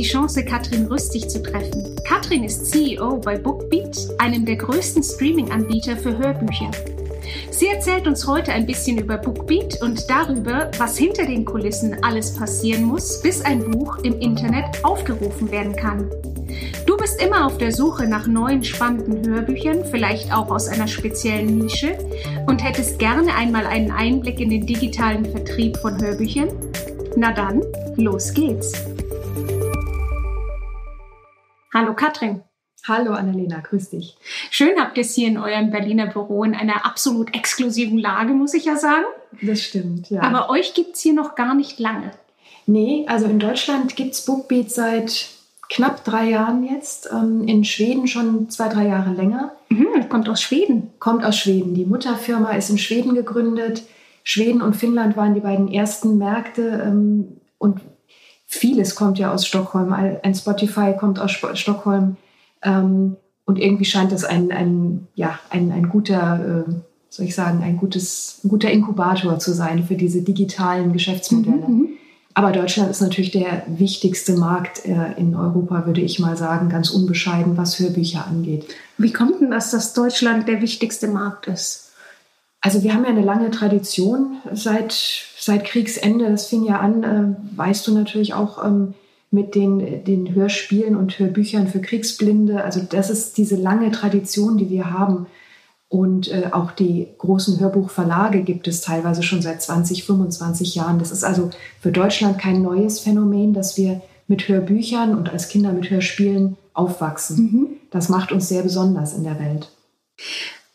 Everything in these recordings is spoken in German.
die Chance, Katrin Rüstig zu treffen. Katrin ist CEO bei Bookbeat, einem der größten Streaming-Anbieter für Hörbücher. Sie erzählt uns heute ein bisschen über Bookbeat und darüber, was hinter den Kulissen alles passieren muss, bis ein Buch im Internet aufgerufen werden kann. Du bist immer auf der Suche nach neuen spannenden Hörbüchern, vielleicht auch aus einer speziellen Nische, und hättest gerne einmal einen Einblick in den digitalen Vertrieb von Hörbüchern? Na dann, los geht's. Hallo Katrin. Hallo Annalena, grüß dich. Schön habt ihr es hier in eurem Berliner Büro in einer absolut exklusiven Lage, muss ich ja sagen. Das stimmt, ja. Aber euch gibt es hier noch gar nicht lange. Nee, also in Deutschland gibt es Bookbeat seit knapp drei Jahren jetzt. Ähm, in Schweden schon zwei, drei Jahre länger. Mhm, kommt aus Schweden. Kommt aus Schweden. Die Mutterfirma ist in Schweden gegründet. Schweden und Finnland waren die beiden ersten Märkte. Ähm, und vieles kommt ja aus Stockholm. Ein Spotify kommt aus Stockholm. Ähm, und irgendwie scheint das ein, ein, ja, ein, ein guter, äh, soll ich sagen, ein, gutes, ein guter Inkubator zu sein für diese digitalen Geschäftsmodelle. Mhm. mhm. Aber Deutschland ist natürlich der wichtigste Markt äh, in Europa, würde ich mal sagen, ganz unbescheiden, was Hörbücher angeht. Wie kommt denn das, dass Deutschland der wichtigste Markt ist? Also wir haben ja eine lange Tradition seit, seit Kriegsende. Das fing ja an, äh, weißt du natürlich auch, ähm, mit den, den Hörspielen und Hörbüchern für Kriegsblinde. Also das ist diese lange Tradition, die wir haben. Und äh, auch die großen Hörbuchverlage gibt es teilweise schon seit 20, 25 Jahren. Das ist also für Deutschland kein neues Phänomen, dass wir mit Hörbüchern und als Kinder mit Hörspielen aufwachsen. Mhm. Das macht uns sehr besonders in der Welt.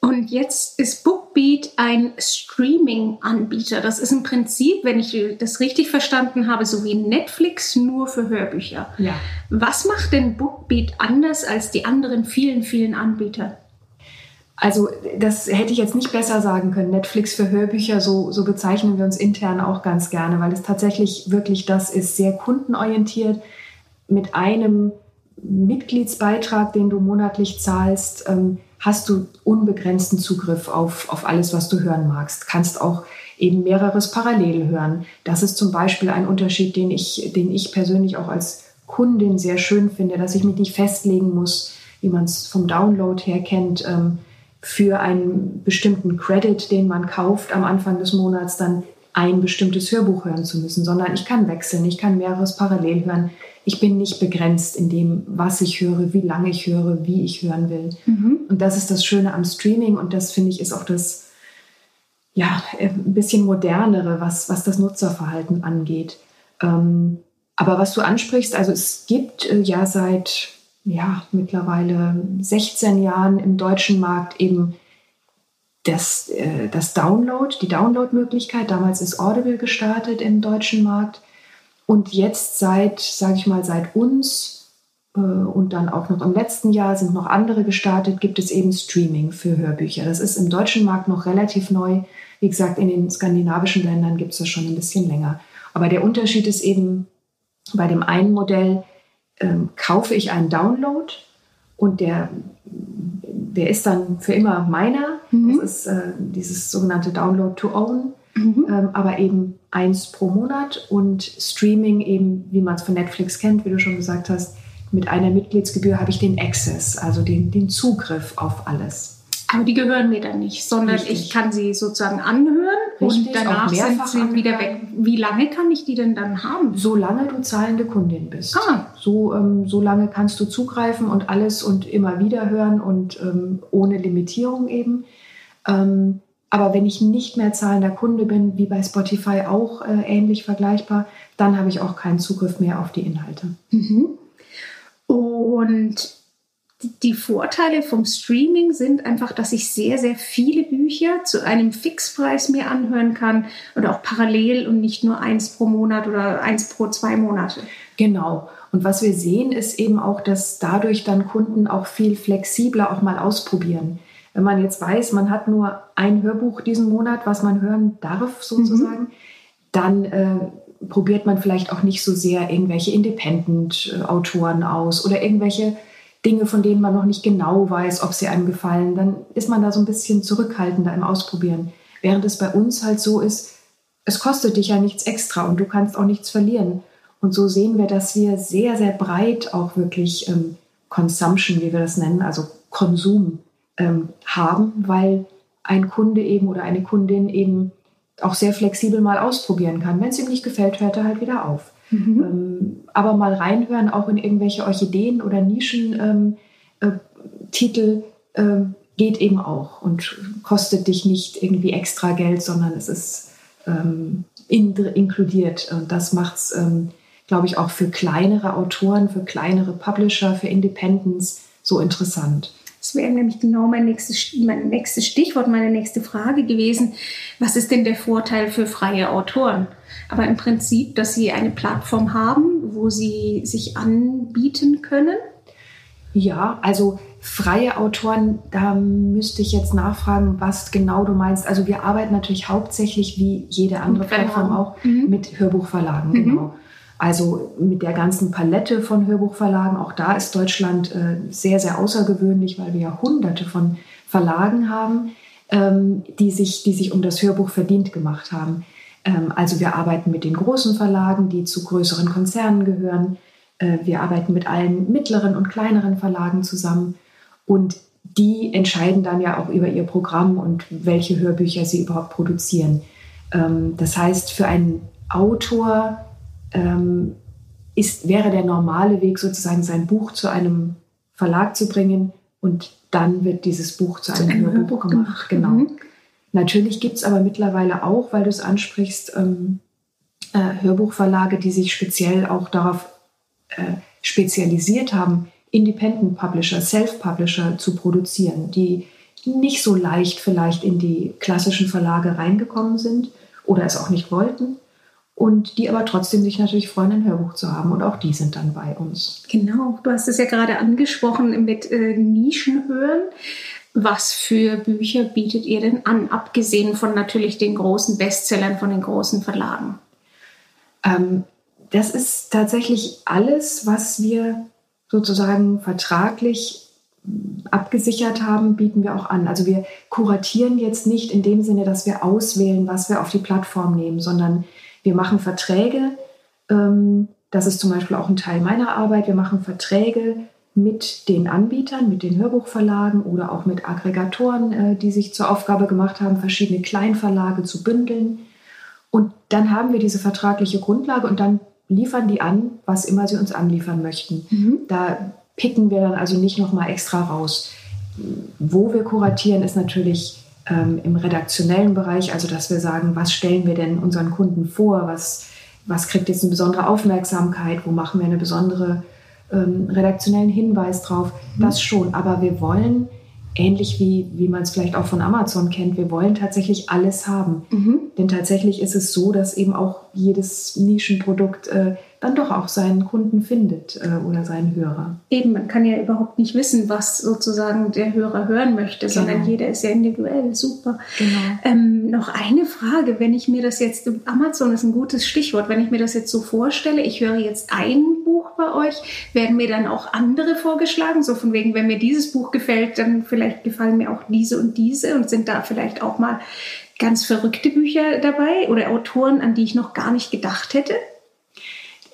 Und jetzt ist Bookbeat ein Streaming-Anbieter. Das ist im Prinzip, wenn ich das richtig verstanden habe, so wie Netflix nur für Hörbücher. Ja. Was macht denn Bookbeat anders als die anderen vielen, vielen Anbieter? Also das hätte ich jetzt nicht besser sagen können. Netflix für Hörbücher, so, so bezeichnen wir uns intern auch ganz gerne, weil es tatsächlich wirklich das ist, sehr kundenorientiert mit einem Mitgliedsbeitrag, den du monatlich zahlst. Ähm, hast du unbegrenzten Zugriff auf, auf alles, was du hören magst. Kannst auch eben mehreres parallel hören. Das ist zum Beispiel ein Unterschied, den ich, den ich persönlich auch als Kundin sehr schön finde, dass ich mich nicht festlegen muss, wie man es vom Download her kennt, ähm, für einen bestimmten Credit, den man kauft am Anfang des Monats, dann ein bestimmtes Hörbuch hören zu müssen, sondern ich kann wechseln, ich kann mehreres parallel hören. Ich bin nicht begrenzt in dem, was ich höre, wie lange ich höre, wie ich hören will. Mhm. Und das ist das Schöne am Streaming und das finde ich ist auch das ja, ein bisschen modernere, was, was das Nutzerverhalten angeht. Ähm, aber was du ansprichst, also es gibt äh, ja seit ja, mittlerweile 16 Jahren im deutschen Markt eben das, äh, das Download, die Download-Möglichkeit. Damals ist Audible gestartet im deutschen Markt. Und jetzt seit, sage ich mal, seit uns äh, und dann auch noch im letzten Jahr sind noch andere gestartet, gibt es eben Streaming für Hörbücher. Das ist im deutschen Markt noch relativ neu. Wie gesagt, in den skandinavischen Ländern gibt es das schon ein bisschen länger. Aber der Unterschied ist eben, bei dem einen Modell ähm, kaufe ich einen Download und der der ist dann für immer meiner. Mhm. Das ist äh, dieses sogenannte Download to Own, mhm. ähm, aber eben eins pro Monat und Streaming eben, wie man es von Netflix kennt, wie du schon gesagt hast, mit einer Mitgliedsgebühr habe ich den Access, also den, den Zugriff auf alles. Aber die gehören mir dann nicht, sondern Richtig. ich kann sie sozusagen anhören Richtig, und danach sind sie wieder weg. Wie lange kann ich die denn dann haben? Solange du zahlende Kundin bist. Ah. So, ähm, so lange kannst du zugreifen und alles und immer wieder hören und ähm, ohne Limitierung eben. Ähm, aber wenn ich nicht mehr zahlender Kunde bin, wie bei Spotify auch äh, ähnlich vergleichbar, dann habe ich auch keinen Zugriff mehr auf die Inhalte. Mhm. Und die Vorteile vom Streaming sind einfach, dass ich sehr, sehr viele Bücher zu einem Fixpreis mir anhören kann oder auch parallel und nicht nur eins pro Monat oder eins pro zwei Monate. Genau. Und was wir sehen, ist eben auch, dass dadurch dann Kunden auch viel flexibler auch mal ausprobieren. Wenn man jetzt weiß, man hat nur ein Hörbuch diesen Monat, was man hören darf sozusagen, mhm. dann äh, probiert man vielleicht auch nicht so sehr irgendwelche Independent-Autoren aus oder irgendwelche Dinge, von denen man noch nicht genau weiß, ob sie einem gefallen, dann ist man da so ein bisschen zurückhaltender im Ausprobieren. Während es bei uns halt so ist, es kostet dich ja nichts extra und du kannst auch nichts verlieren. Und so sehen wir, dass wir sehr, sehr breit auch wirklich ähm, Consumption, wie wir das nennen, also Konsum ähm, haben, weil ein Kunde eben oder eine Kundin eben auch sehr flexibel mal ausprobieren kann. Wenn es ihm nicht gefällt, hört er halt wieder auf. Mhm. Ähm, aber mal reinhören, auch in irgendwelche Orchideen oder Nischentitel, ähm, äh, äh, geht eben auch und kostet dich nicht irgendwie extra Geld, sondern es ist ähm, in, inkludiert. Und das macht es, ähm, glaube ich, auch für kleinere Autoren, für kleinere Publisher, für Independents so interessant. Das wäre nämlich genau mein nächstes, mein nächstes Stichwort, meine nächste Frage gewesen. Was ist denn der Vorteil für freie Autoren? Aber im Prinzip, dass sie eine Plattform haben, wo sie sich anbieten können? Ja, also freie Autoren, da müsste ich jetzt nachfragen, was genau du meinst. Also wir arbeiten natürlich hauptsächlich wie jede andere Plattform auch mhm. mit Hörbuchverlagen, mhm. genau. Also mit der ganzen Palette von Hörbuchverlagen, auch da ist Deutschland äh, sehr, sehr außergewöhnlich, weil wir ja hunderte von Verlagen haben, ähm, die, sich, die sich um das Hörbuch verdient gemacht haben. Ähm, also wir arbeiten mit den großen Verlagen, die zu größeren Konzernen gehören. Äh, wir arbeiten mit allen mittleren und kleineren Verlagen zusammen. Und die entscheiden dann ja auch über ihr Programm und welche Hörbücher sie überhaupt produzieren. Ähm, das heißt, für einen Autor ähm, ist, wäre der normale Weg sozusagen, sein Buch zu einem Verlag zu bringen und dann wird dieses Buch zu einem, zu einem Hörbuch, Hörbuch, gemacht. Genau. Mhm. Natürlich gibt es aber mittlerweile auch, weil du es ansprichst, ähm, äh, Hörbuchverlage, die sich speziell auch darauf äh, spezialisiert haben, Independent Publisher, Self-Publisher zu produzieren, die nicht so leicht vielleicht in die klassischen Verlage reingekommen sind oder es auch nicht wollten und die aber trotzdem sich natürlich freuen, ein Hörbuch zu haben. Und auch die sind dann bei uns. Genau, du hast es ja gerade angesprochen mit äh, Nischenhören. Was für Bücher bietet ihr denn an, abgesehen von natürlich den großen Bestsellern von den großen Verlagen? Ähm, das ist tatsächlich alles, was wir sozusagen vertraglich abgesichert haben, bieten wir auch an. Also wir kuratieren jetzt nicht in dem Sinne, dass wir auswählen, was wir auf die Plattform nehmen, sondern wir machen Verträge. Ähm, das ist zum Beispiel auch ein Teil meiner Arbeit. Wir machen Verträge mit den Anbietern, mit den Hörbuchverlagen oder auch mit Aggregatoren, äh, die sich zur Aufgabe gemacht haben, verschiedene Kleinverlage zu bündeln. Und dann haben wir diese vertragliche Grundlage und dann liefern die an, was immer sie uns anliefern möchten. Mhm. Da picken wir dann also nicht nochmal extra raus. Wo wir kuratieren, ist natürlich ähm, im redaktionellen Bereich, also dass wir sagen, was stellen wir denn unseren Kunden vor, was, was kriegt jetzt eine besondere Aufmerksamkeit, wo machen wir einen besonderen ähm, redaktionellen Hinweis drauf, mhm. das schon. Aber wir wollen, ähnlich wie, wie man es vielleicht auch von Amazon kennt, wir wollen tatsächlich alles haben. Mhm. Denn tatsächlich ist es so, dass eben auch jedes Nischenprodukt äh, dann doch auch seinen Kunden findet äh, oder seinen Hörer. Eben, man kann ja überhaupt nicht wissen, was sozusagen der Hörer hören möchte, genau. sondern jeder ist ja individuell. Super. Genau. Ähm, noch eine Frage, wenn ich mir das jetzt, Amazon ist ein gutes Stichwort, wenn ich mir das jetzt so vorstelle, ich höre jetzt ein Buch bei euch, werden mir dann auch andere vorgeschlagen, so von wegen, wenn mir dieses Buch gefällt, dann vielleicht gefallen mir auch diese und diese und sind da vielleicht auch mal ganz verrückte Bücher dabei oder Autoren, an die ich noch gar nicht gedacht hätte?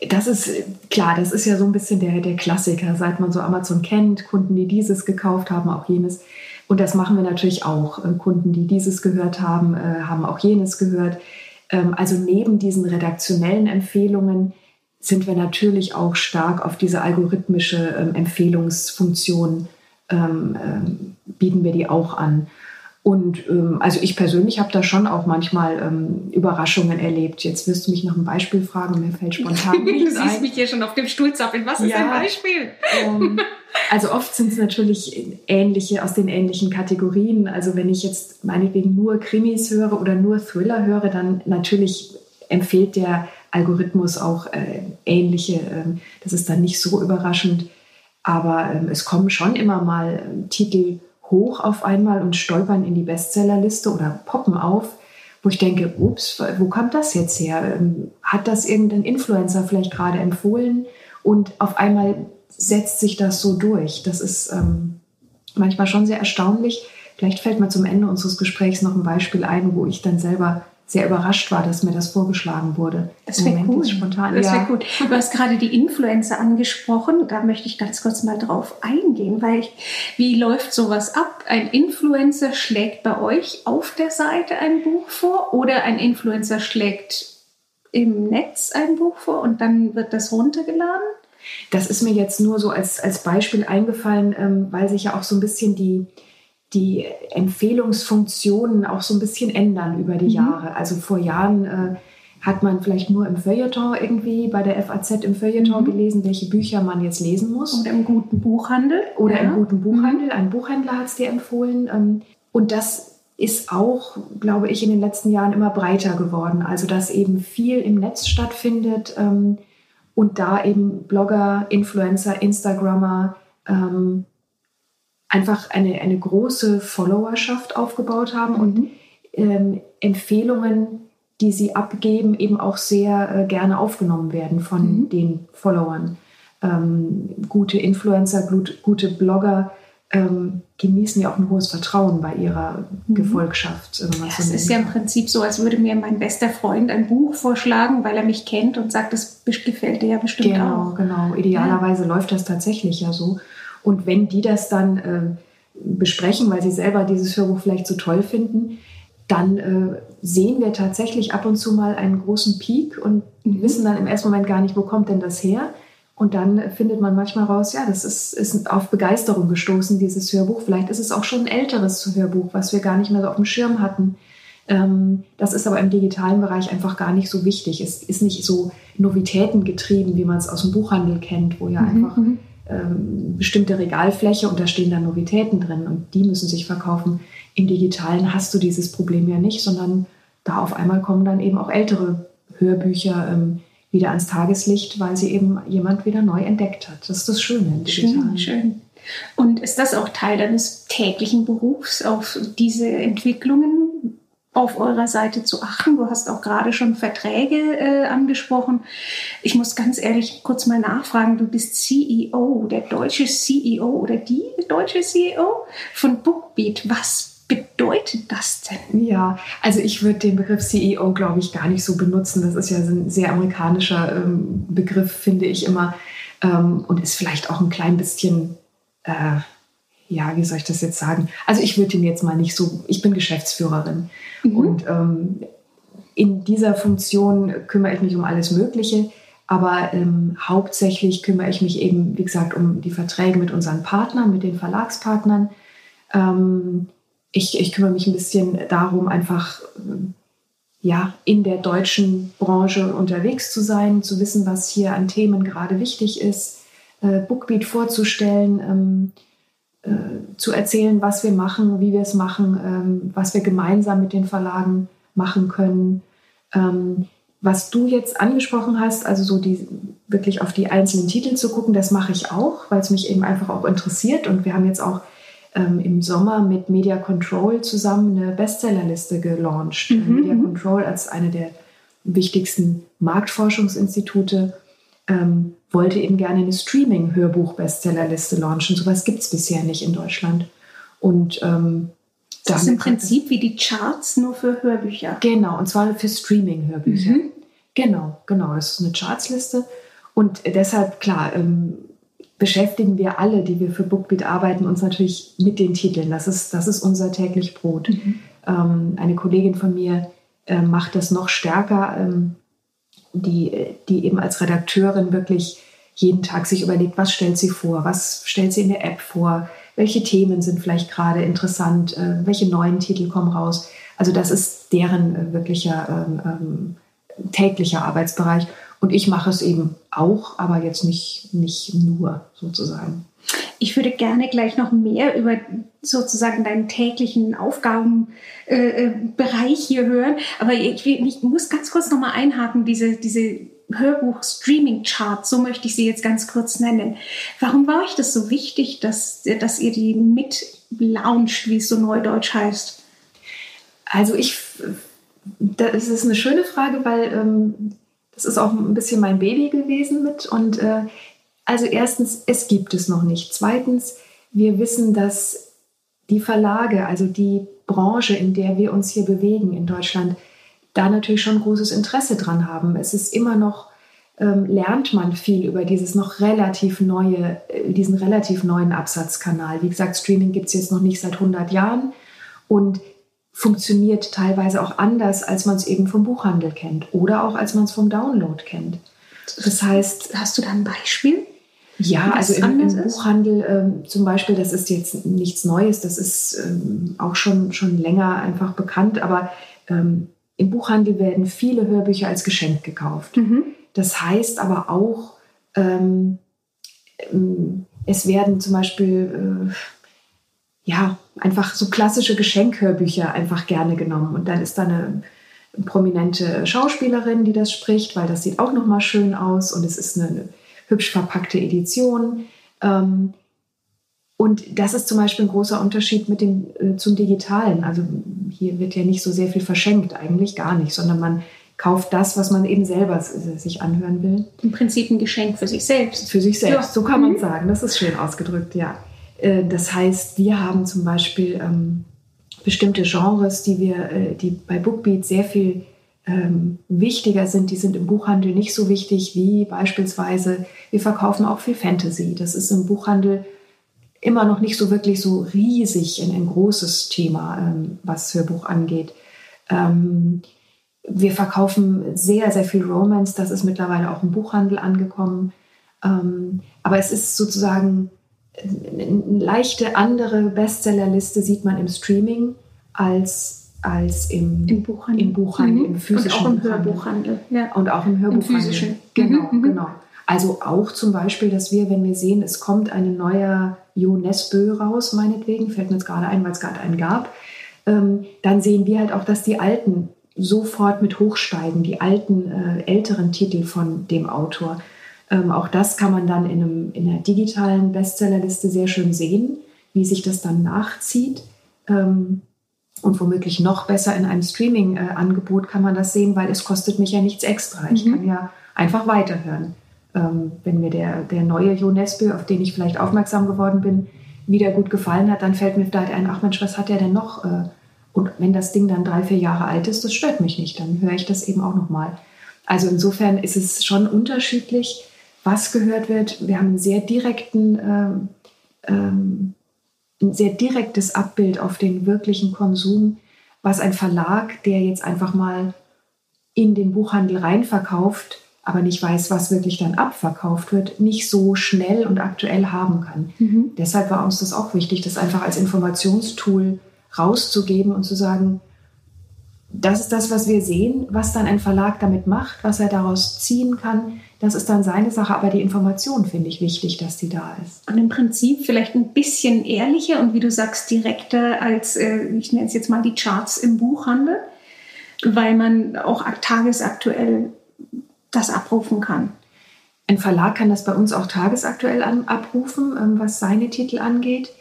Das ist klar, das ist ja so ein bisschen der, der Klassiker, seit man so Amazon kennt, Kunden, die dieses gekauft haben, auch jenes. Und das machen wir natürlich auch. Äh, Kunden, die dieses gehört haben, äh, haben auch jenes gehört. Ähm, also neben diesen redaktionellen Empfehlungen sind wir natürlich auch stark auf diese algorithmische ähm, Empfehlungsfunktion, ähm, bieten wir die auch an. Und ähm, also ich persönlich habe da schon auch manchmal ähm, Überraschungen erlebt. Jetzt wirst du mich nach einem Beispiel fragen, mir fällt spontan nichts Du siehst ein. mich hier schon auf dem Stuhl zappeln. Was ist ja, ein Beispiel? Ähm, also oft sind es natürlich ähnliche, aus den ähnlichen Kategorien. Also wenn ich jetzt meinetwegen nur Krimis höre oder nur Thriller höre, dann natürlich empfiehlt der Algorithmus auch äh, ähnliche. Äh, das ist dann nicht so überraschend. Aber ähm, es kommen schon immer mal äh, Titel hoch auf einmal und stolpern in die Bestsellerliste oder poppen auf, wo ich denke, ups, wo kommt das jetzt her? Ähm, hat das irgendein Influencer vielleicht gerade empfohlen? Und auf einmal setzt sich das so durch. Das ist ähm, manchmal schon sehr erstaunlich. Vielleicht fällt mir zum Ende unseres Gesprächs noch ein Beispiel ein, wo ich dann selber sehr überrascht war, dass mir das vorgeschlagen wurde. Das wäre cool. Spontan. Das wäre gut. Du hast gerade die Influencer angesprochen. Da möchte ich ganz kurz mal drauf eingehen, weil ich, wie läuft sowas ab? Ein Influencer schlägt bei euch auf der Seite ein Buch vor oder ein Influencer schlägt im Netz ein Buch vor und dann wird das runtergeladen? Das ist mir jetzt nur so als, als Beispiel eingefallen, ähm, weil sich ja auch so ein bisschen die, die Empfehlungsfunktionen auch so ein bisschen ändern über die mhm. Jahre. Also vor Jahren äh, hat man vielleicht nur im Feuilleton irgendwie bei der FAZ im Feuilleton mhm. gelesen, welche Bücher man jetzt lesen muss. Oder im guten Buchhandel. Oder ja. im guten Buchhandel. Mhm. Ein Buchhändler hat es dir empfohlen. Ähm, und das ist auch, glaube ich, in den letzten Jahren immer breiter geworden. Also dass eben viel im Netz stattfindet ähm, und da eben Blogger, Influencer, Instagrammer ähm, einfach eine, eine große Followerschaft aufgebaut haben und mhm. ähm, Empfehlungen, die sie abgeben, eben auch sehr äh, gerne aufgenommen werden von mhm. den Followern. Ähm, gute Influencer, gut, gute Blogger ähm, genießen ja auch ein hohes Vertrauen bei ihrer mhm. Gefolgschaft. Wenn ja, so es ist ja im Prinzip so, als würde mir mein bester Freund ein Buch vorschlagen, weil er mich kennt und sagt, das gefällt dir ja bestimmt genau, auch. Genau, genau. Idealerweise ja. läuft das tatsächlich ja so. Und wenn die das dann äh, besprechen, weil sie selber dieses Hörbuch vielleicht so toll finden, dann äh, sehen wir tatsächlich ab und zu mal einen großen Peak und mhm. wissen dann im ersten Moment gar nicht, wo kommt denn das her. Und dann findet man manchmal raus, ja, das ist, ist auf Begeisterung gestoßen, dieses Hörbuch. Vielleicht ist es auch schon ein älteres Hörbuch, was wir gar nicht mehr so auf dem Schirm hatten. Ähm, das ist aber im digitalen Bereich einfach gar nicht so wichtig. Es ist nicht so novitätengetrieben, wie man es aus dem Buchhandel kennt, wo ja mhm. einfach mhm ähm, bestimmte Regalfläche und da stehen dann Novitäten drin und die müssen sich verkaufen. Im digitalen hast du dieses Problem ja nicht, sondern da auf einmal kommen dann eben auch ältere Hörbücher ähm, wieder ans Tageslicht, weil sie eben jemand wieder neu entdeckt hat. Das ist das Schöne im Digitalen. Schön, schön. Und ist das auch Teil deines täglichen Berufs, auf diese Entwicklungen auf eurer Seite zu achten. Du hast auch gerade schon Verträge äh, angesprochen. Ich muss ganz ehrlich kurz mal nachfragen. Du bist CEO, der deutsche CEO oder die deutsche CEO von Bookbeat. Was bedeutet das denn? Ja, also ich würde den Begriff CEO, glaube ich, gar nicht so benutzen. Das ist ja ein sehr amerikanischer ähm, Begriff, finde ich immer. Ähm, und ist vielleicht auch ein klein bisschen... Äh, ja, wie soll ich das jetzt sagen? Also ich würde ihn jetzt mal nicht so, ich bin Geschäftsführerin mhm. und ähm, in dieser Funktion kümmere ich mich um alles Mögliche, aber ähm, hauptsächlich kümmere ich mich eben, wie gesagt, um die Verträge mit unseren Partnern, mit den Verlagspartnern. Ähm, ich, ich, kümmere mich ein bisschen darum, einfach ähm, ja, in der deutschen Branche unterwegs zu sein, zu wissen, was hier an Themen gerade wichtig ist, äh, Bookbeat vorzustellen ähm, äh, zu erzählen, was wir machen, wie wir es machen, ähm, was wir gemeinsam mit den Verlagen machen können. Ähm, was du jetzt angesprochen hast, also so die wirklich auf die einzelnen Titel zu gucken, das mache ich auch, weil es mich eben einfach auch interessiert. Und wir haben jetzt auch ähm, im Sommer mit Media Control zusammen eine Bestsellerliste gelauncht. Mhm. Media Control als eine der wichtigsten Marktforschungsinstitute ähm, wollte eben gerne eine Streaming-Hörbuch-Bestsellerliste launchen. Sowas gibt es bisher nicht in Deutschland. Und ähm, das ist im Prinzip wie die Charts nur für Hörbücher. Genau, und zwar für Streaming-Hörbücher. Mhm. Genau, genau. Das ist eine Chartsliste. Und deshalb, klar, ähm, beschäftigen wir alle, die wir für Bookbeat arbeiten, uns natürlich mit den Titeln. Das ist, das ist unser täglich Brot. Mhm. Ähm, eine Kollegin von mir äh, macht das noch stärker. Ähm, die, die eben als Redakteurin wirklich jeden Tag sich überlegt, was stellt sie vor, was stellt sie in der App vor, welche Themen sind vielleicht gerade interessant, äh, welche neuen Titel kommen raus. Also das ist deren äh, wirklicher ähm, ähm, täglicher Arbeitsbereich. Und ich mache es eben auch, aber jetzt nicht, nicht nur sozusagen. Ich würde gerne gleich noch mehr über sozusagen deinen täglichen Aufgabenbereich äh, äh hier hören. Aber ich, ich muss ganz kurz noch mal einhaken, diese, diese Hörbuch-Streaming-Chart, so möchte ich sie jetzt ganz kurz nennen. Warum war euch das so wichtig, dass, dass ihr die mit launcht, wie es so neudeutsch heißt? Also ich, das ist eine schöne Frage, weil ähm, das ist auch ein bisschen mein Baby gewesen mit und äh, also erstens, es gibt es noch nicht. Zweitens, wir wissen, dass die Verlage, also die Branche, in der wir uns hier bewegen in Deutschland, da natürlich schon großes Interesse dran haben. Es ist immer noch, ähm, lernt man viel über dieses noch relativ neue, äh, diesen relativ neuen Absatzkanal. Wie gesagt, Streaming gibt es jetzt noch nicht seit 100 Jahren und funktioniert teilweise auch anders, als man es eben vom Buchhandel kennt oder auch als man es vom Download kennt. Das heißt, hast du da ein Beispiel? Ja, also im, im Buchhandel ähm, zum Beispiel, das ist jetzt nichts Neues, das ist ähm, auch schon, schon länger einfach bekannt, aber ähm, im Buchhandel werden viele Hörbücher als Geschenk gekauft. Mhm. Das heißt aber auch, ähm, ähm, es werden zum Beispiel äh, ja einfach so klassische Geschenkhörbücher einfach gerne genommen und dann ist da eine prominente Schauspielerin, die das spricht, weil das sieht auch noch mal schön aus und es ist eine, eine hübsch verpackte Edition. Ähm, und das ist zum Beispiel ein großer Unterschied mit dem, äh, zum Digitalen. Also hier wird ja nicht so sehr viel verschenkt, eigentlich gar nicht, sondern man kauft das, was man eben selber sich anhören will. Im Prinzip ein Geschenk für sich selbst. Für sich selbst, ja. so kann man mhm. sagen. Das ist schön ausgedrückt, ja. Äh, das heißt, wir haben zum Beispiel ähm, bestimmte Genres, die wir, äh, die bei Bookbeat sehr viel ähm, wichtiger sind, die sind im Buchhandel nicht so wichtig wie beispielsweise, wir verkaufen auch viel Fantasy. Das ist im Buchhandel immer noch nicht so wirklich so riesig ein, ein großes Thema, ähm, was Hörbuch angeht. Ähm, wir verkaufen sehr, sehr viel Romance, das ist mittlerweile auch im Buchhandel angekommen. Ähm, aber es ist sozusagen eine leichte andere Bestsellerliste sieht man im Streaming als als im, Im Buchhandel, im, Buchhandel, mhm. im physischen Und auch im Hörbuchhandel. Ja. Und auch im Hörbuchhandel. Im physischen. Genau, mhm. genau. Also auch zum Beispiel, dass wir, wenn wir sehen, es kommt ein neuer Jo Nesbö raus, meinetwegen, fällt mir jetzt gerade ein, weil es gerade einen gab, ähm, dann sehen wir halt auch, dass die alten sofort mit hochsteigen, die alten, äh, älteren Titel von dem Autor. Ähm, auch das kann man dann in, einem, in einer digitalen Bestsellerliste sehr schön sehen, wie sich das dann nachzieht. Ähm, und womöglich noch besser in einem Streaming-Angebot kann man das sehen, weil es kostet mich ja nichts extra. Ich mhm. kann ja einfach weiterhören. Ähm, wenn mir der, der neue Jo Nesbø, auf den ich vielleicht aufmerksam geworden bin, wieder gut gefallen hat, dann fällt mir vielleicht ein, ach Mensch, was hat der denn noch? Äh, und wenn das Ding dann drei, vier Jahre alt ist, das stört mich nicht, dann höre ich das eben auch nochmal. Also insofern ist es schon unterschiedlich, was gehört wird. Wir haben einen sehr direkten ähm, ähm, ein sehr direktes Abbild auf den wirklichen Konsum, was ein Verlag, der jetzt einfach mal in den Buchhandel reinverkauft, aber nicht weiß, was wirklich dann abverkauft wird, nicht so schnell und aktuell haben kann. Mhm. Deshalb war uns das auch wichtig, das einfach als Informationstool rauszugeben und zu sagen, das ist das, was wir sehen, was dann ein Verlag damit macht, was er daraus ziehen kann, das ist dann seine Sache, aber die Information finde ich wichtig, dass die da ist. Und im Prinzip vielleicht ein bisschen ehrlicher und wie du sagst, direkter als, äh, ich nenne es jetzt mal die Charts im Buchhandel, weil man auch tagesaktuell das abrufen kann. Ein Verlag kann das bei uns auch tagesaktuell abrufen, ähm, was seine Titel angeht.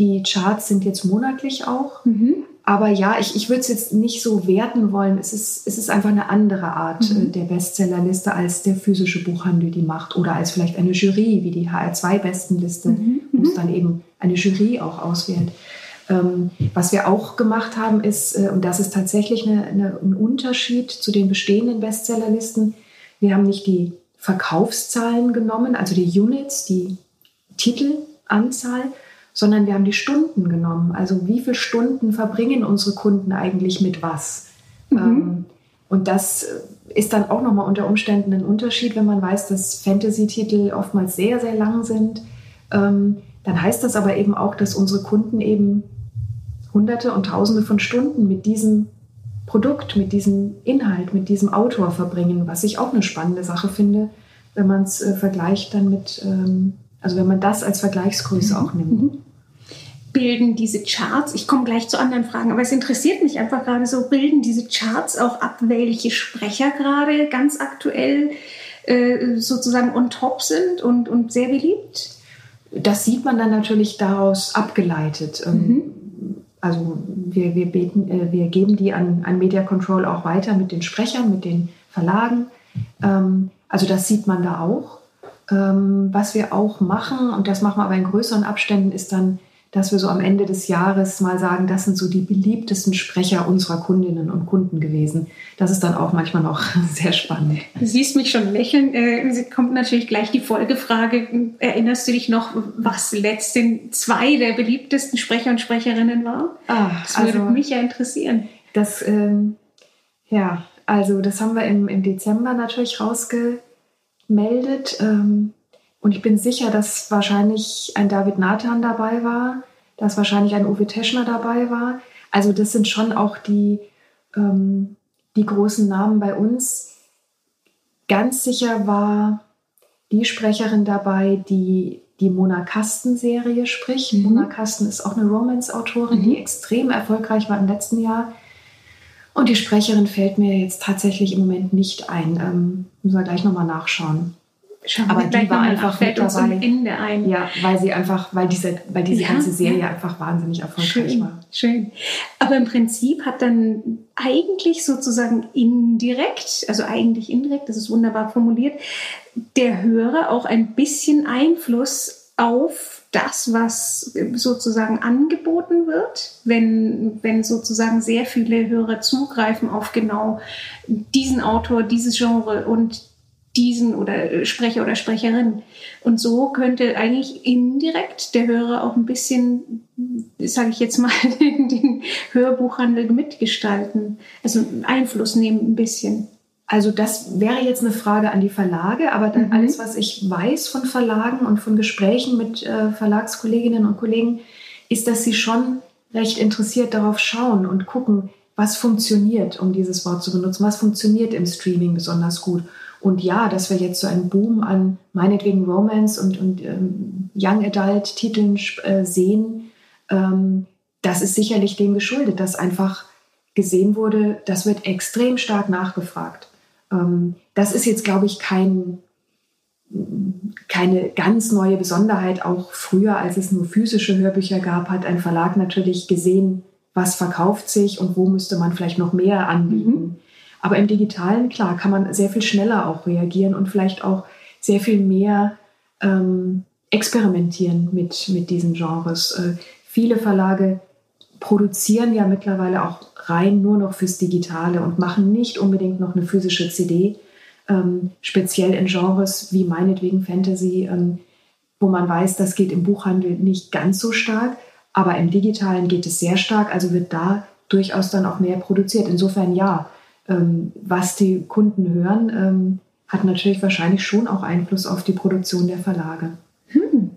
Die Charts sind jetzt monatlich auch. Mhm. Aber ja, ich, ich würde es jetzt nicht so werten wollen. Es ist, es ist einfach eine andere Art mhm. Äh, der Bestsellerliste, als der physische Buchhandel die macht. Oder als vielleicht eine Jury, wie die HR2-Bestenliste, mhm. wo es mhm. dann eben eine Jury auch auswählt. Ähm, was wir auch gemacht haben, ist, äh, und das ist tatsächlich eine, eine, ein Unterschied zu den bestehenden Bestsellerlisten, wir haben nicht die Verkaufszahlen genommen, also die Units, die Titelanzahl, sondern wir haben die Stunden genommen. Also wie viele Stunden verbringen unsere Kunden eigentlich mit was? Mhm. Ähm, und das ist dann auch nochmal unter Umständen ein Unterschied, wenn man weiß, dass Fantasy-Titel oftmals sehr, sehr lang sind. Ähm, dann heißt das aber eben auch, dass unsere Kunden eben Hunderte und Tausende von Stunden mit diesem Produkt, mit diesem Inhalt, mit diesem Autor verbringen, was ich auch eine spannende Sache finde, wenn man es äh, vergleicht dann mit, ähm, also wenn man das als Vergleichsgröße mhm. auch nimmt. Bilden diese Charts, ich komme gleich zu anderen Fragen, aber es interessiert mich einfach gerade so, bilden diese Charts auch ab, welche Sprecher gerade ganz aktuell äh, sozusagen on top sind und, und sehr beliebt? Das sieht man dann natürlich daraus abgeleitet. Ähm, mhm. Also wir, wir, beten, äh, wir geben die an, an Media Control auch weiter mit den Sprechern, mit den Verlagen. Ähm, also das sieht man da auch. Ähm, was wir auch machen, und das machen wir aber in größeren Abständen, ist dann dass wir so am Ende des Jahres mal sagen, das sind so die beliebtesten Sprecher unserer Kundinnen und Kunden gewesen. Das ist dann auch manchmal noch sehr spannend. Du siehst mich schon lächeln. Äh, es kommt natürlich gleich die Folgefrage. Erinnerst du dich noch, was letzten zwei der beliebtesten Sprecher und Sprecherinnen waren? Ah, das würde also, mich ja interessieren. Das, ähm, ja, also das haben wir im, im Dezember natürlich rausgemeldet. Ähm, und ich bin sicher, dass wahrscheinlich ein David Nathan dabei war, dass wahrscheinlich ein Uwe Teschner dabei war. Also das sind schon auch die, ähm, die großen Namen bei uns. Ganz sicher war die Sprecherin dabei, die die Mona Kasten-Serie spricht. Mhm. Mona Kasten ist auch eine Romance-Autorin, mhm. die extrem erfolgreich war im letzten Jahr. Und die Sprecherin fällt mir jetzt tatsächlich im Moment nicht ein. Ähm, müssen wir gleich nochmal nachschauen. Schauen aber die war einfach mit dabei. Ende ein. Ja, weil sie einfach, weil diese, weil diese ja, ganze Serie ja. einfach wahnsinnig erfolgreich schön, war. Schön. Aber im Prinzip hat dann eigentlich sozusagen indirekt, also eigentlich indirekt, das ist wunderbar formuliert, der Hörer auch ein bisschen Einfluss auf das, was sozusagen angeboten wird, wenn, wenn sozusagen sehr viele Hörer zugreifen auf genau diesen Autor, dieses Genre und diesen oder Sprecher oder Sprecherin. Und so könnte eigentlich indirekt der Hörer auch ein bisschen, sage ich jetzt mal, den Hörbuchhandel mitgestalten, also Einfluss nehmen ein bisschen. Also das wäre jetzt eine Frage an die Verlage, aber dann mhm. alles, was ich weiß von Verlagen und von Gesprächen mit äh, Verlagskolleginnen und Kollegen, ist, dass sie schon recht interessiert darauf schauen und gucken, was funktioniert, um dieses Wort zu benutzen, was funktioniert im Streaming besonders gut. Und ja, dass wir jetzt so einen Boom an meinetwegen Romance und, und ähm, Young Adult Titeln äh, sehen, ähm, das ist sicherlich dem geschuldet, dass einfach gesehen wurde, das wird extrem stark nachgefragt. Ähm, das ist jetzt, glaube ich, kein, keine ganz neue Besonderheit. Auch früher, als es nur physische Hörbücher gab, hat ein Verlag natürlich gesehen, was verkauft sich und wo müsste man vielleicht noch mehr anbieten. Mhm. Aber im digitalen, klar, kann man sehr viel schneller auch reagieren und vielleicht auch sehr viel mehr ähm, experimentieren mit, mit diesen Genres. Äh, viele Verlage produzieren ja mittlerweile auch rein nur noch fürs Digitale und machen nicht unbedingt noch eine physische CD, ähm, speziell in Genres wie meinetwegen Fantasy, ähm, wo man weiß, das geht im Buchhandel nicht ganz so stark, aber im digitalen geht es sehr stark, also wird da durchaus dann auch mehr produziert. Insofern ja, was die Kunden hören, ähm, hat natürlich wahrscheinlich schon auch Einfluss auf die Produktion der Verlage. Hm.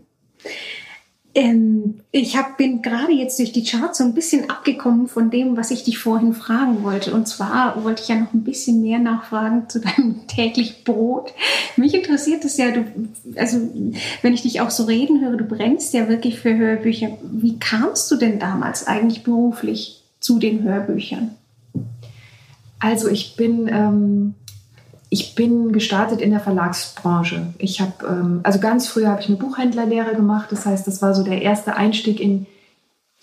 Ähm, ich hab, bin gerade jetzt durch die Charts so ein bisschen abgekommen von dem, was ich dich vorhin fragen wollte. Und zwar wollte ich ja noch ein bisschen mehr nachfragen zu deinem täglich Brot. Mich interessiert es ja, du, also wenn ich dich auch so reden höre, du brennst ja wirklich für Hörbücher. Wie kamst du denn damals eigentlich beruflich zu den Hörbüchern? Also ich bin, ähm, ich bin gestartet in der Verlagsbranche. Ich habe, ähm, also ganz früh habe ich eine Buchhändlerlehre gemacht. Das heißt, das war so der erste Einstieg in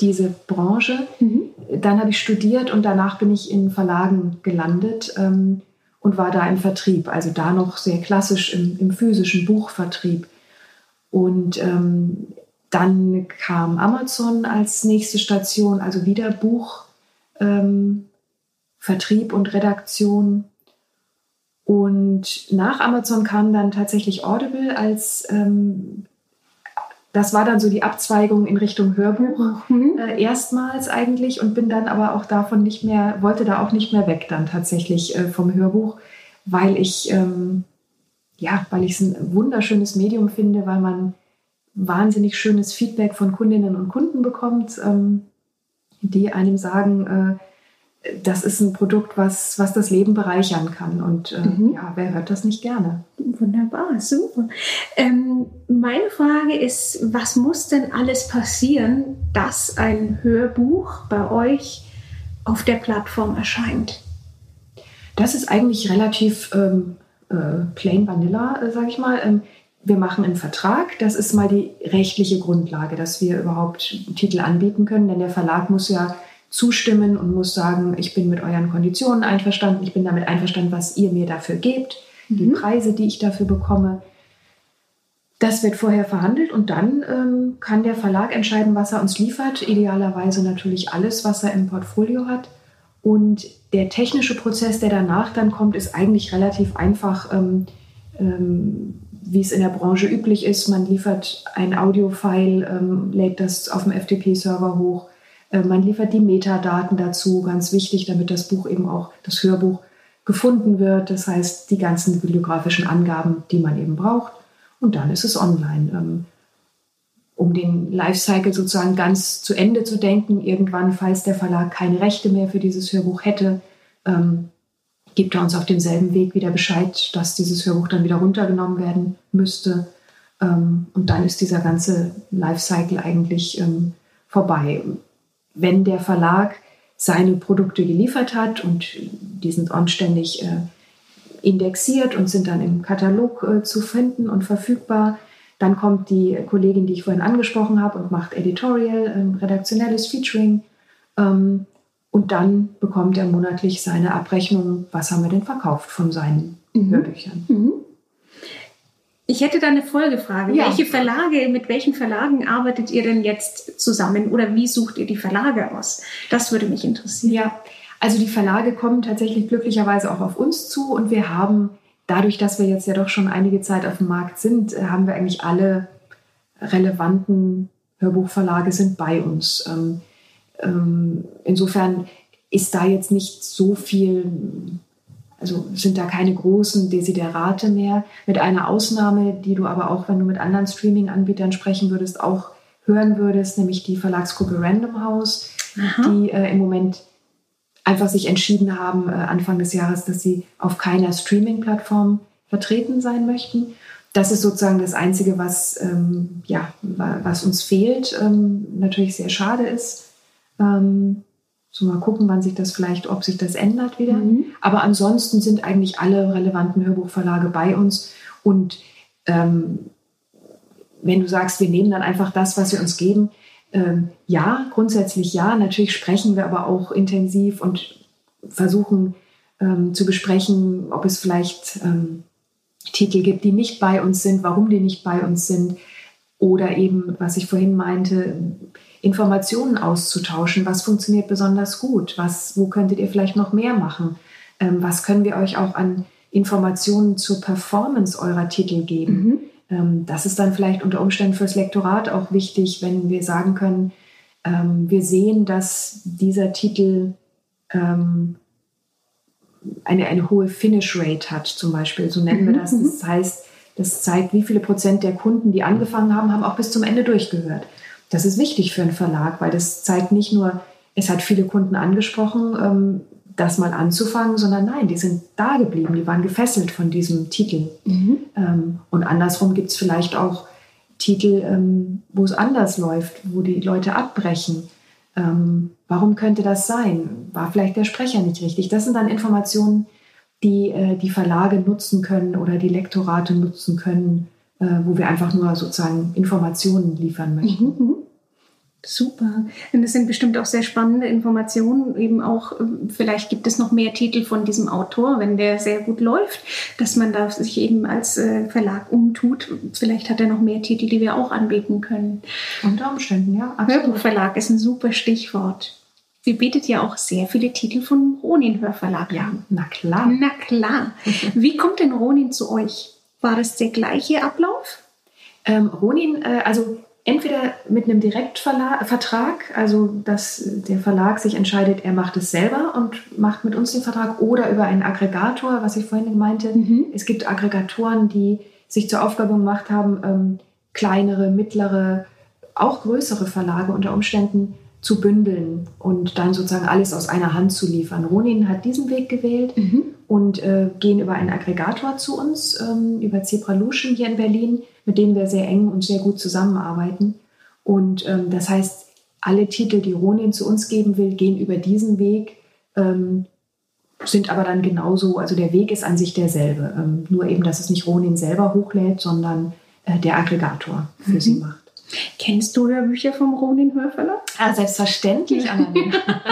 diese Branche. Mhm. Dann habe ich studiert und danach bin ich in Verlagen gelandet ähm, und war da im Vertrieb. Also da noch sehr klassisch im, im physischen Buchvertrieb. Und ähm, dann kam Amazon als nächste Station, also wieder Buch. Ähm, Vertrieb und Redaktion. Und nach Amazon kam dann tatsächlich Audible als, ähm, das war dann so die Abzweigung in Richtung Hörbuch mhm. äh, erstmals eigentlich und bin dann aber auch davon nicht mehr, wollte da auch nicht mehr weg dann tatsächlich äh, vom Hörbuch, weil ich, ähm, ja, weil ich es ein wunderschönes Medium finde, weil man wahnsinnig schönes Feedback von Kundinnen und Kunden bekommt, ähm, die einem sagen, äh, das ist ein Produkt, was, was das Leben bereichern kann. Und äh, mhm. ja, wer hört das nicht gerne? Wunderbar, super. Ähm, meine Frage ist, was muss denn alles passieren, dass ein Hörbuch bei euch auf der Plattform erscheint? Das ist eigentlich relativ ähm, äh, plain vanilla, äh, sage ich mal. Ähm, wir machen einen Vertrag. Das ist mal die rechtliche Grundlage, dass wir überhaupt Titel anbieten können, denn der Verlag muss ja zustimmen und muss sagen, ich bin mit euren Konditionen einverstanden, ich bin damit einverstanden, was ihr mir dafür gebt, mhm. die Preise, die ich dafür bekomme. Das wird vorher verhandelt und dann ähm, kann der Verlag entscheiden, was er uns liefert. Idealerweise natürlich alles, was er im Portfolio hat. Und der technische Prozess, der danach dann kommt, ist eigentlich relativ einfach, ähm, ähm, wie es in der Branche üblich ist. Man liefert ein Audiofile, ähm, lädt das auf dem FTP-Server hoch. Äh, man liefert die Metadaten dazu, ganz wichtig, damit das Buch eben auch, das Hörbuch, gefunden wird. Das heißt, die ganzen bibliografischen Angaben, die man eben braucht und dann ist es online. Ähm, um den Lifecycle sozusagen ganz zu Ende zu denken, irgendwann, falls der Verlag keine Rechte mehr für dieses Hörbuch hätte, ähm, gibt er uns auf demselben Weg wieder Bescheid, dass dieses Hörbuch dann wieder runtergenommen werden müsste. Ähm, und dann ist dieser ganze Lifecycle eigentlich vorbei. Wenn der Verlag seine Produkte geliefert hat und die sind anständig äh, indexiert und sind dann im Katalog äh, zu finden und verfügbar. Dann kommt die Kollegin, die ich vorhin angesprochen habe, und macht Editorial, ähm, redaktionelles Featuring. Ähm, und dann bekommt er monatlich seine Abrechnung, was haben wir denn verkauft von seinen mhm. Hörbüchern. Mhm. Ich hätte da eine Folgefrage. Ja. Welche Verlage, mit welchen Verlagen arbeitet ihr denn jetzt zusammen oder wie sucht ihr die Verlage aus? Das würde mich interessieren. Ja, also die Verlage kommen tatsächlich glücklicherweise auch auf uns zu und wir haben dadurch, dass wir jetzt ja doch schon einige Zeit auf dem Markt sind, äh, haben wir eigentlich alle relevanten Hörbuchverlage sind bei uns. Ähm, ähm, insofern ist da jetzt nicht so viel, also sind da keine großen Desiderate mehr, mit einer Ausnahme, die du aber auch, wenn du mit anderen Streaming-Anbietern sprechen würdest, auch hören würdest, nämlich die Verlagsgruppe Random House, Aha. die äh, im Moment einfach sich entschieden haben, äh, Anfang des Jahres, dass sie auf keiner Streaming-Plattform vertreten sein möchten. Das ist sozusagen das Einzige, was, ähm, ja, was uns fehlt. Ähm, natürlich sehr schade ist. Ähm, so mal gucken, wann sich das vielleicht, ob sich das ändert wieder. Mhm. Aber ansonsten sind eigentlich alle relevanten Hörbuchverlage bei uns. Und ähm, wenn du sagst, wir nehmen dann einfach das, was sie uns geben, ähm, ja, grundsätzlich ja. Natürlich sprechen wir aber auch intensiv und versuchen ähm, zu besprechen, ob es vielleicht ähm, Titel gibt, die nicht bei uns sind, warum die nicht bei uns sind. Oder eben, was ich vorhin meinte, Informationen auszutauschen. Was funktioniert besonders gut? Was, wo könntet ihr vielleicht noch mehr machen? Ähm, was können wir euch auch an Informationen zur Performance eurer Titel geben? Mhm. Ähm, das ist dann vielleicht unter Umständen fürs Lektorat auch wichtig, wenn wir sagen können, ähm, wir sehen, dass dieser Titel ähm, eine, eine hohe Finish Rate hat, zum Beispiel. So nennen mhm. wir das. Das heißt, das zeigt, wie viele Prozent der Kunden, die angefangen haben, haben auch bis zum Ende durchgehört. Das ist wichtig für einen Verlag, weil das zeigt nicht nur, es hat viele Kunden angesprochen, das mal anzufangen, sondern nein, die sind da geblieben, die waren gefesselt von diesem Titel. Mhm. Ähm, und andersrum gibt es vielleicht auch Titel, ähm, wo es anders läuft, wo die Leute abbrechen. Ähm, warum könnte das sein? War vielleicht der Sprecher nicht richtig? Das sind dann Informationen, die äh, die Verlage nutzen können oder die Lektorate nutzen können, äh, wo wir einfach nur sozusagen Informationen liefern möchten. Mhm. mhm. Super. Und das sind bestimmt auch sehr spannende Informationen. Eben auch, ähm, vielleicht gibt es noch mehr Titel von diesem Autor, wenn der sehr gut läuft, dass man da sich eben als äh, Verlag umtut. Vielleicht hat er noch mehr Titel, die wir auch anbieten können. Unter Umständen, ja. Hörbuchverlag ist ein super Stichwort. Sie bietet ja auch sehr viele Titel von Ronin Hörverlag ja. Na klar. Na klar. Wie kommt denn Ronin zu euch? War das der gleiche Ablauf? Ähm, Ronin, äh, also entweder mit einem Direktvertrag, also dass der Verlag sich entscheidet, er macht es selber und macht mit uns den Vertrag, oder über einen Aggregator, was ich vorhin meinte. Mhm. Es gibt Aggregatoren, die sich zur Aufgabe gemacht haben, ähm, kleinere, mittlere, auch größere Verlage unter Umständen zu bündeln und dann sozusagen alles aus einer Hand zu liefern. Ronin hat diesen Weg gewählt mhm. und äh, gehen über einen Aggregator zu uns, ähm, über Zebralution hier in Berlin, mit denen wir sehr eng und sehr gut zusammenarbeiten. Und ähm, das heißt, alle Titel, die Ronin zu uns geben will, gehen über diesen Weg, ähm, sind aber dann genauso, also der Weg ist an sich derselbe. Ähm, nur eben, dass es nicht Ronin selber hochlädt, sondern äh, der Aggregator für mhm. sie macht. Kennst du Hörbücher vom Ronin Hörverlag? Ah, selbstverständlich, Annalena.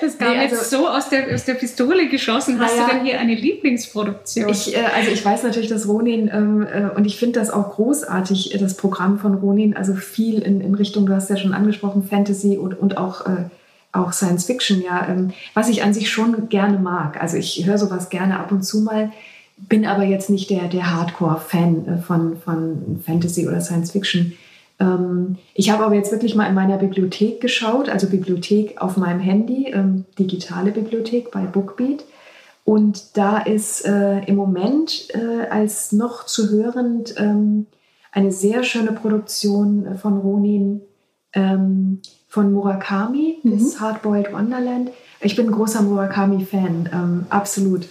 das gar nee, also, nicht so aus der, aus der Pistole geschossen. Hast ja, du denn hier eine Lieblingsproduktion? Ich, äh, also ich weiß natürlich, dass Ronin, ähm, äh, und ich finde das auch großartig, das Programm von Ronin, also viel in, in Richtung, du hast ja schon angesprochen, Fantasy und, und auch, äh, auch Science Fiction, ja, ähm, was ich an sich schon gerne mag. Also ich höre sowas gerne ab und zu mal bin aber jetzt nicht der, der Hardcore-Fan äh, von, von Fantasy oder Science Fiction. Ähm, ich habe aber jetzt wirklich mal in meiner Bibliothek geschaut, also Bibliothek auf meinem Handy, ähm, digitale Bibliothek bei Bookbeat. Und da ist äh, im Moment äh, als noch zu hörend ähm, eine sehr schöne Produktion von Ronin von Murakami, mhm. das Hardboiled Wonderland. Ich bin ein großer Murakami-Fan, absolut.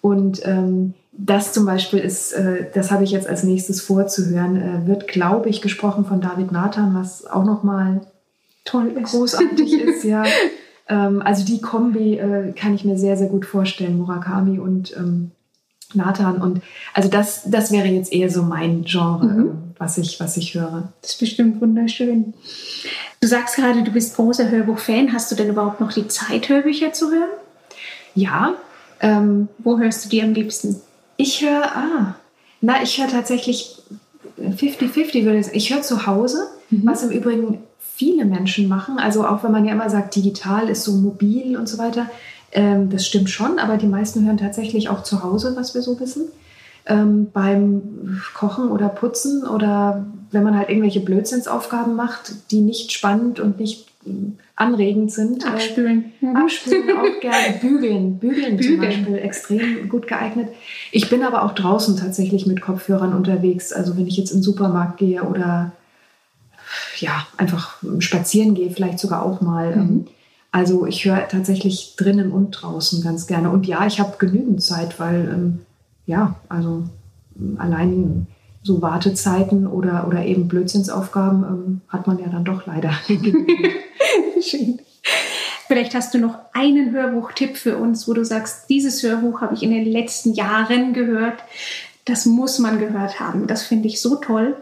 Und ähm, das zum Beispiel ist, äh, das habe ich jetzt als nächstes vorzuhören, äh, wird, glaube ich, gesprochen von David Nathan, was auch nochmal toll ist. großartig ist, ja. Ähm, also die Kombi äh, kann ich mir sehr, sehr gut vorstellen, Murakami und ähm, Nathan. Und also das, das wäre jetzt eher so mein Genre, mhm. Was, ich, was ich höre. Das ist bestimmt wunderschön. Du sagst gerade, du bist großer Hörbuch-Fan. Hast du denn überhaupt noch die Zeit, Hörbücher zu hören? Ja. Ähm, Wo hörst du die am liebsten? Ich höre, ah, na, ich höre tatsächlich 50-50 würde ich sagen. Ich höre zu Hause, mhm. was im Übrigen viele Menschen machen. Also auch wenn man ja immer sagt, digital ist so mobil und so weiter. Ähm, das stimmt schon, aber die meisten hören tatsächlich auch zu Hause, was wir so wissen. Ähm, beim Kochen oder Putzen oder wenn man halt irgendwelche Blödsinnsaufgaben macht, die nicht spannend und nicht anregend sind. Abspülen. Mhm. Abspülen auch gerne. Bügeln. Bügeln, Bügeln zum Beispiel extrem gut geeignet. Ich bin aber auch draußen tatsächlich mit Kopfhörern unterwegs. Also wenn ich jetzt in den Supermarkt gehe oder ja, einfach spazieren gehe, vielleicht sogar auch mal. Mhm. Ähm, also ich höre tatsächlich drinnen und draußen ganz gerne. Und ja, ich habe genügend Zeit, weil ähm, ja, also allein so Wartezeiten oder, oder eben Blödsinnsaufgaben ähm, hat man ja dann doch leider. Schön. Vielleicht hast du noch einen Hörbuchtipp für uns, wo du sagst, dieses Hörbuch habe ich in den letzten Jahren gehört. Das muss man gehört haben. Das finde ich so toll.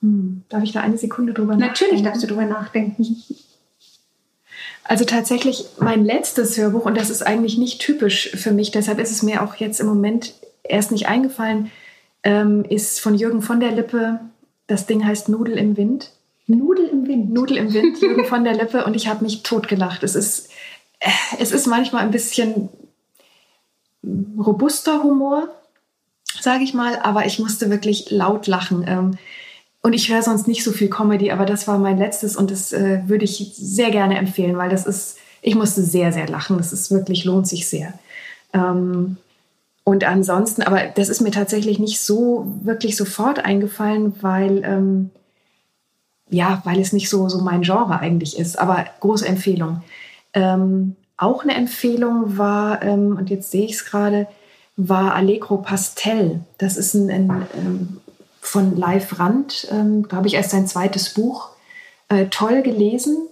Hm, darf ich da eine Sekunde drüber nachdenken? Natürlich darfst du drüber nachdenken. Also tatsächlich mein letztes Hörbuch, und das ist eigentlich nicht typisch für mich, deshalb ist es mir auch jetzt im Moment erst nicht eingefallen, ähm, ist von Jürgen von der Lippe. Das Ding heißt Nudel im Wind. Nudel im Wind. Nudel im Wind, Jürgen von der Lippe. Und ich habe mich totgelacht. Es ist, äh, es ist manchmal ein bisschen robuster Humor, sage ich mal, aber ich musste wirklich laut lachen. Ähm, und ich höre sonst nicht so viel Comedy, aber das war mein letztes und das äh, würde ich sehr gerne empfehlen, weil das ist, ich musste sehr, sehr lachen. Das ist wirklich, lohnt sich sehr. Ähm, und ansonsten, aber das ist mir tatsächlich nicht so wirklich sofort eingefallen, weil, ähm, ja, weil es nicht so, so mein Genre eigentlich ist. Aber große Empfehlung. Ähm, auch eine Empfehlung war, ähm, und jetzt sehe ich es gerade, war Allegro Pastel. Das ist ein, ein, ähm, von Live Rand, ähm, glaube ich, erst sein zweites Buch. Äh, toll gelesen,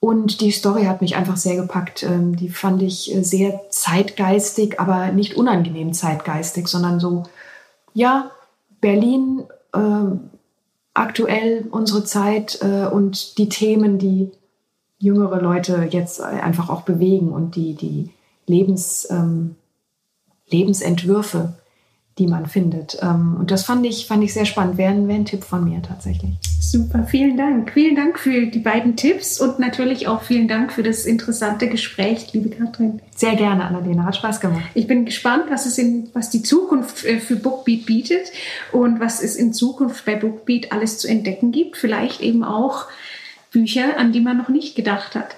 und die Story hat mich einfach sehr gepackt. Ähm, die fand ich äh, sehr zeitgeistig, aber nicht unangenehm zeitgeistig, sondern so, ja, Berlin, äh, aktuell unsere Zeit äh, und die Themen, die jüngere Leute jetzt einfach auch bewegen und die, die Lebens, ähm, Lebensentwürfe, die man findet. Ähm, und das fand ich, fand ich sehr spannend. Wäre wär ein Tipp von mir tatsächlich. Super, vielen Dank. Vielen Dank für die beiden Tipps und natürlich auch vielen Dank für das interessante Gespräch, liebe Katrin. Sehr gerne, Annalena. Hat Spaß gemacht. Ich bin gespannt, was, es in, was die Zukunft äh, für Bookbeat bietet und was es in Zukunft bei Bookbeat alles zu entdecken gibt. Vielleicht eben auch Bücher, an die man noch nicht gedacht hat.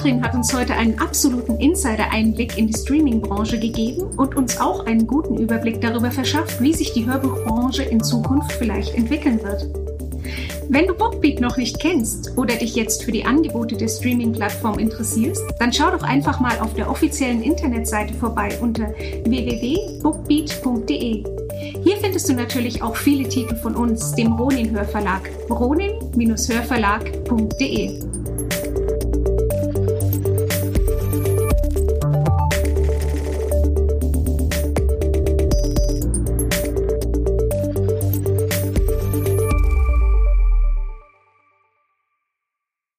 Katrin hat uns heute einen absoluten Insider-Einblick in die Streaming-Branche gegeben und uns auch einen guten Überblick darüber verschafft, wie sich die Hörbuchbranche in Zukunft vielleicht entwickeln wird. Wenn du Bookbeat noch nicht kennst oder dich jetzt für die Angebote der Streaming-Plattform interessierst, dann schau doch einfach mal auf der offiziellen Internetseite vorbei unter www.bookbeat.de. Hier findest du natürlich auch viele Titel von uns, dem Ronin Hörverlag. ronin-hörverlag.de.